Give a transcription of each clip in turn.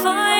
find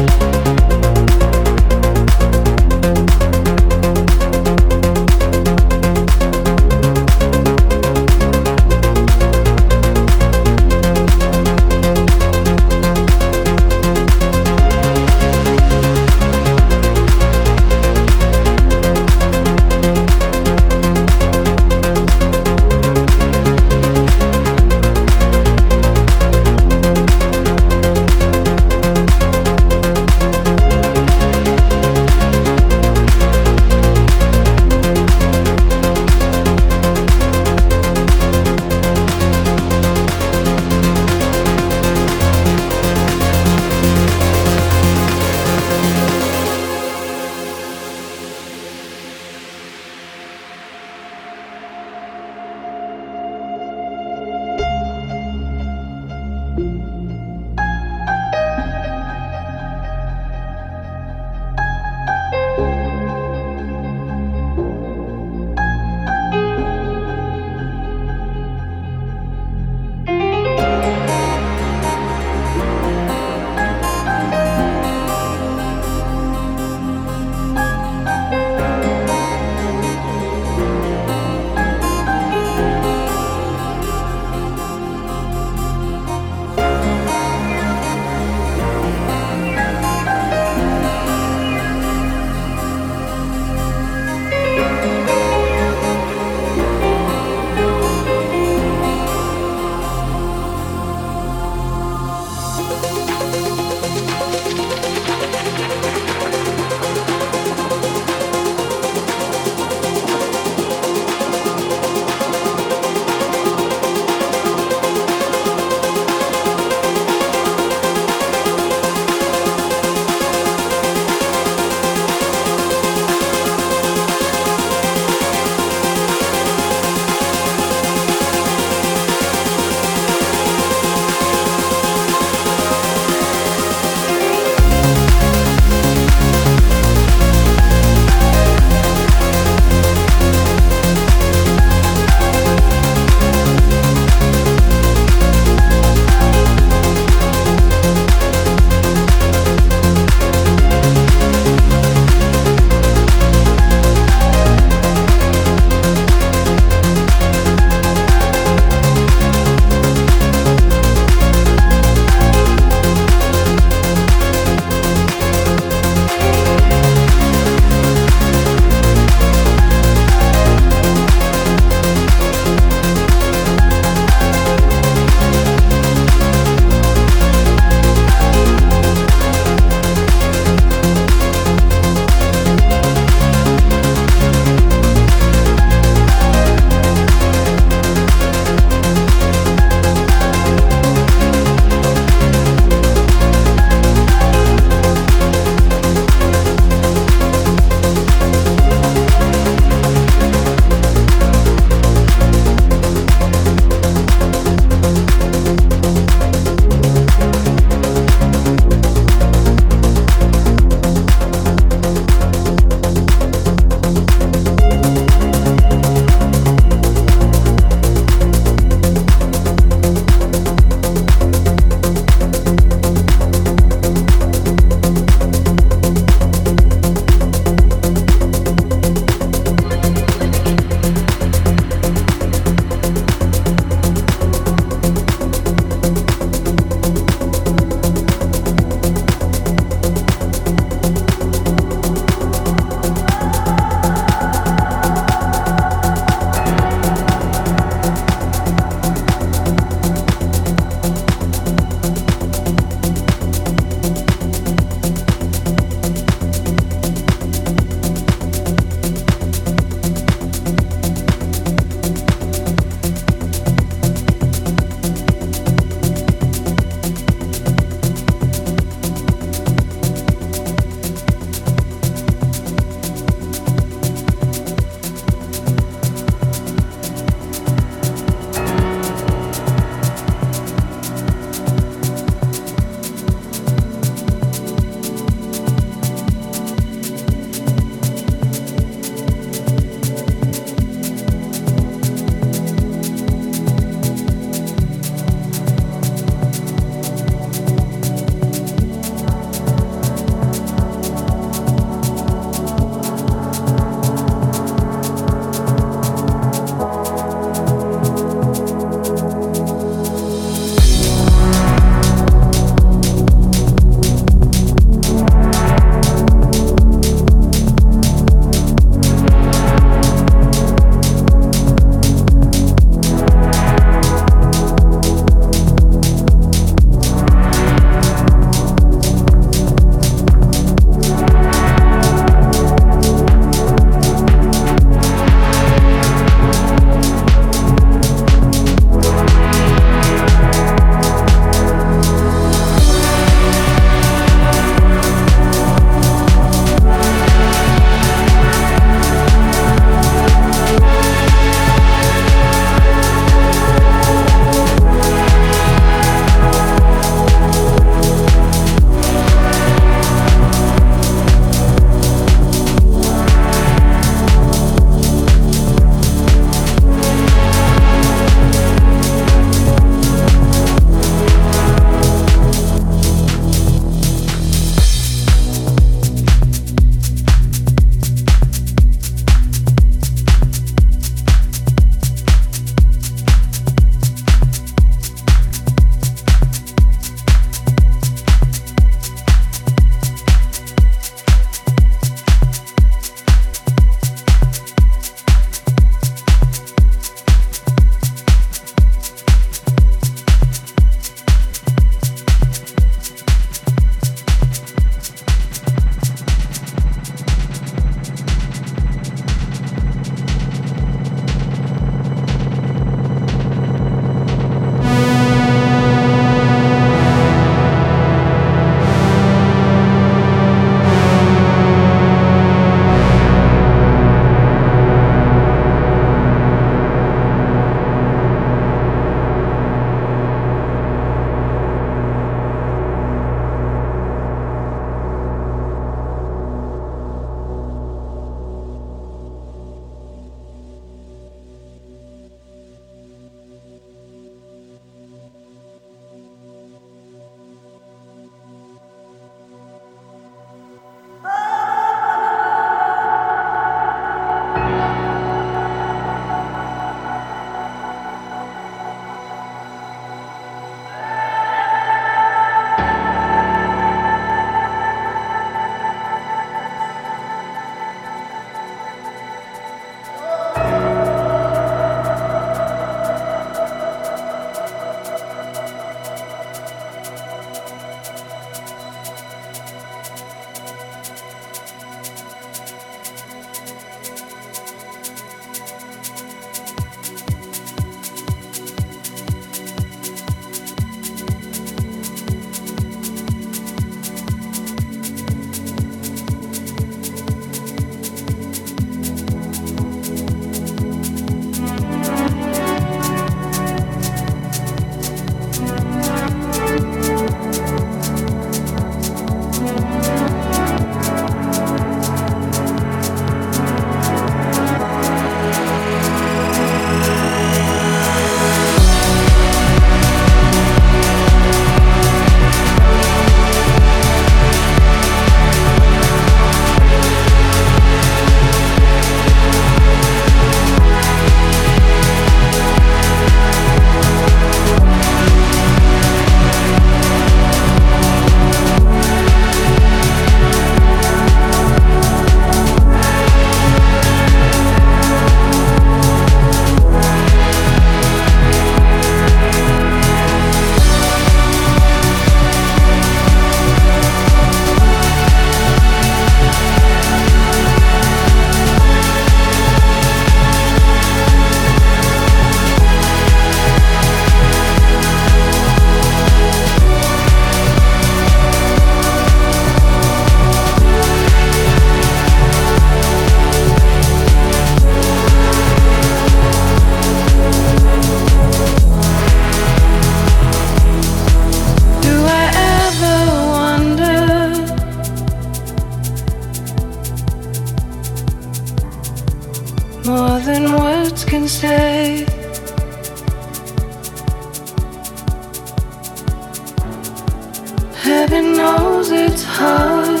Heaven knows it's hard.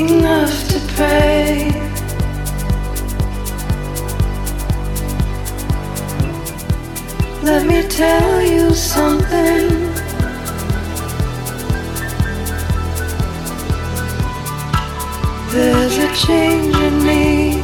Enough to pray. Let me tell you something. There's a change in me.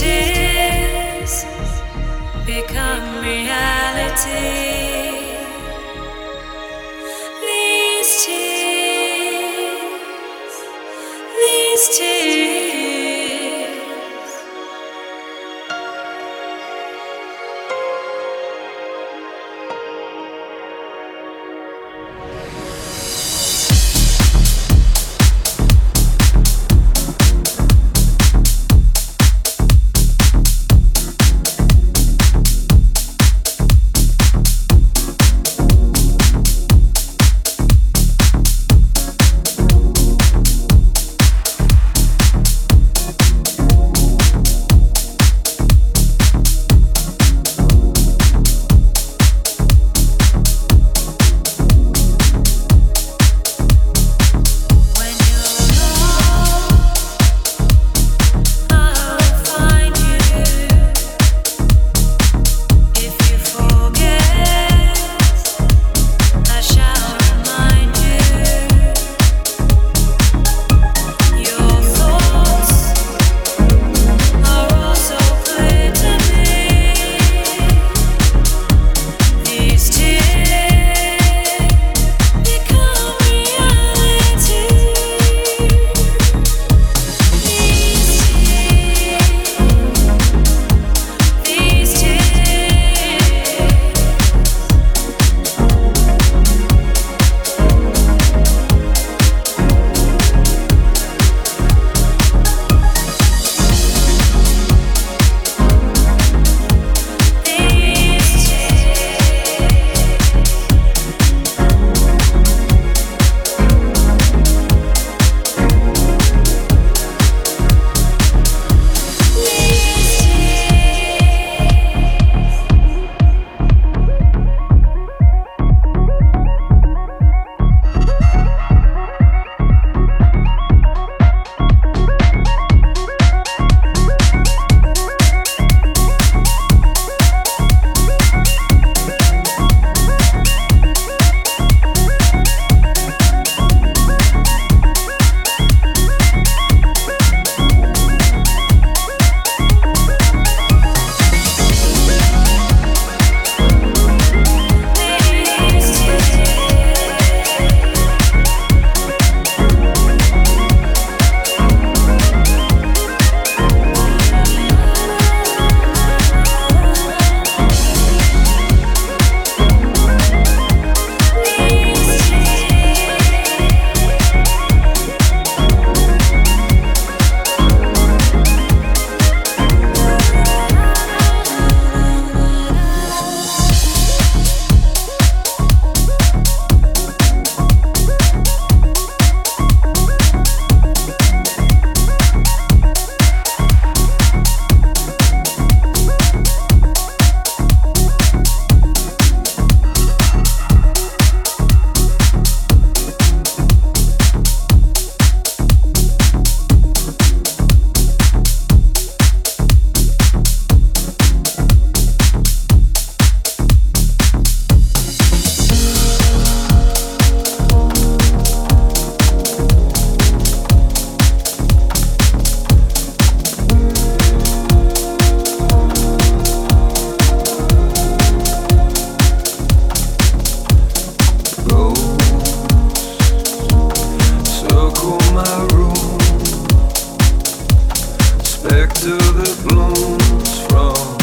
tears become reality. back to the blooms from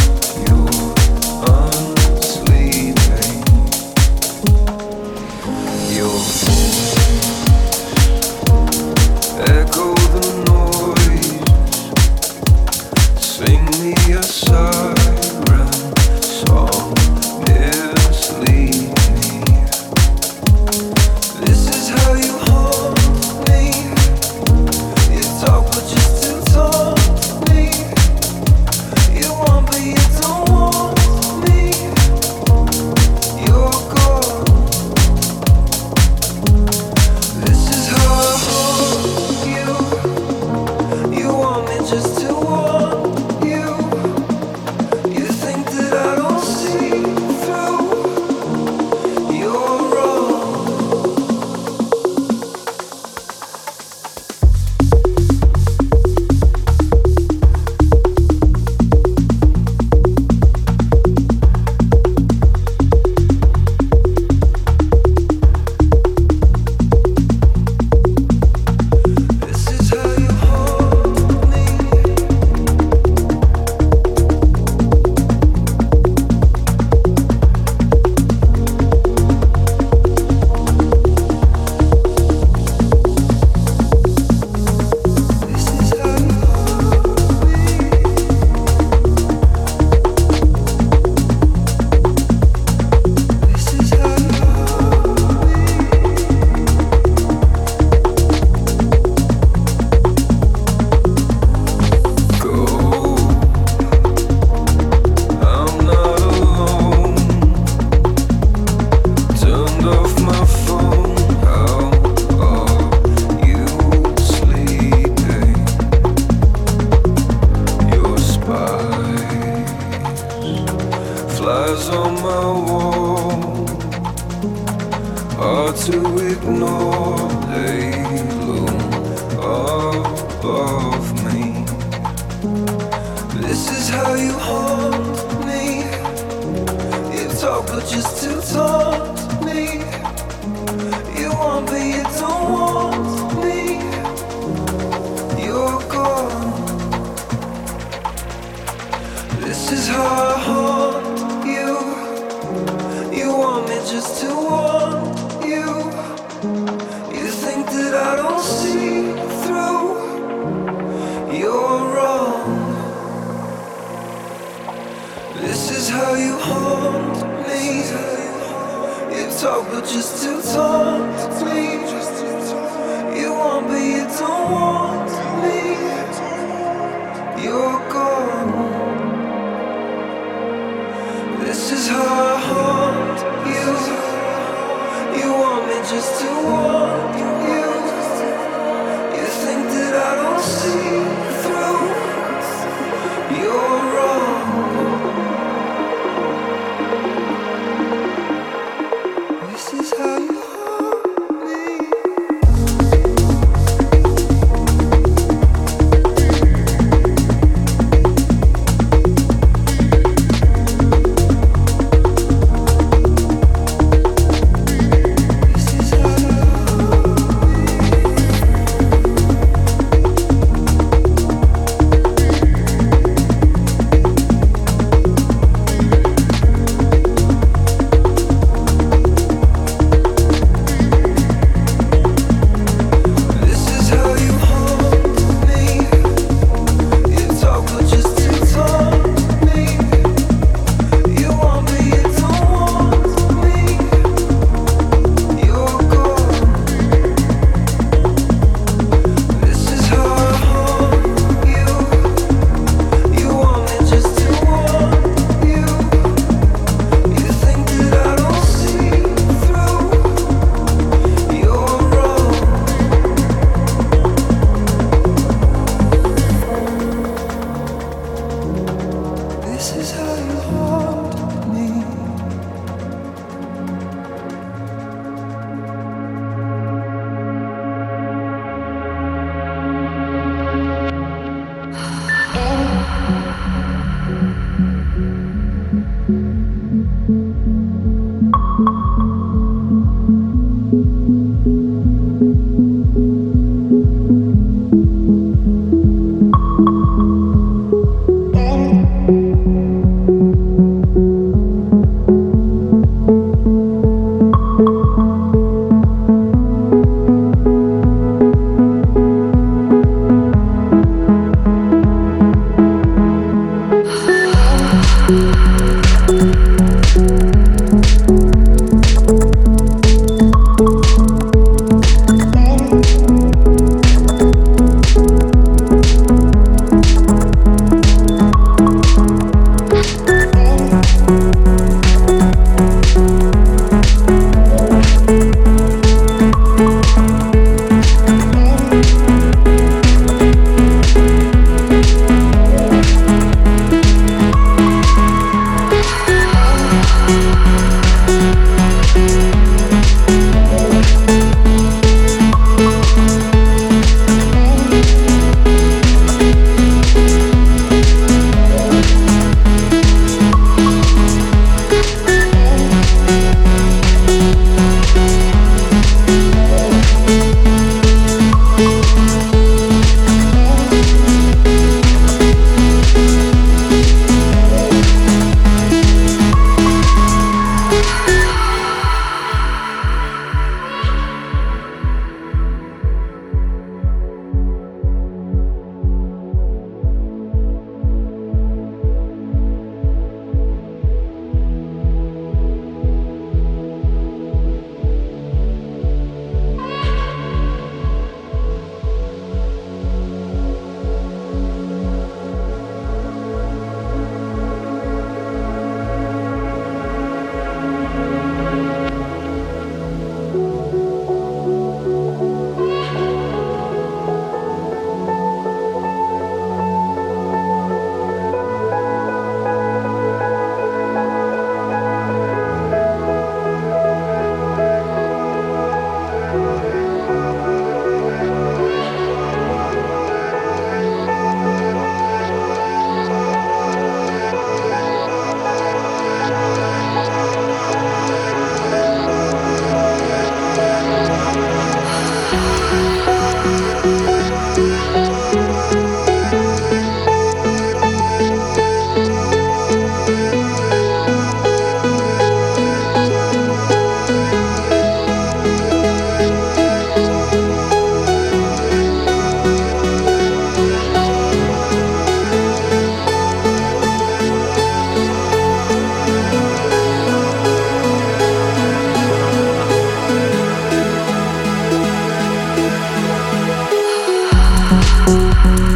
you.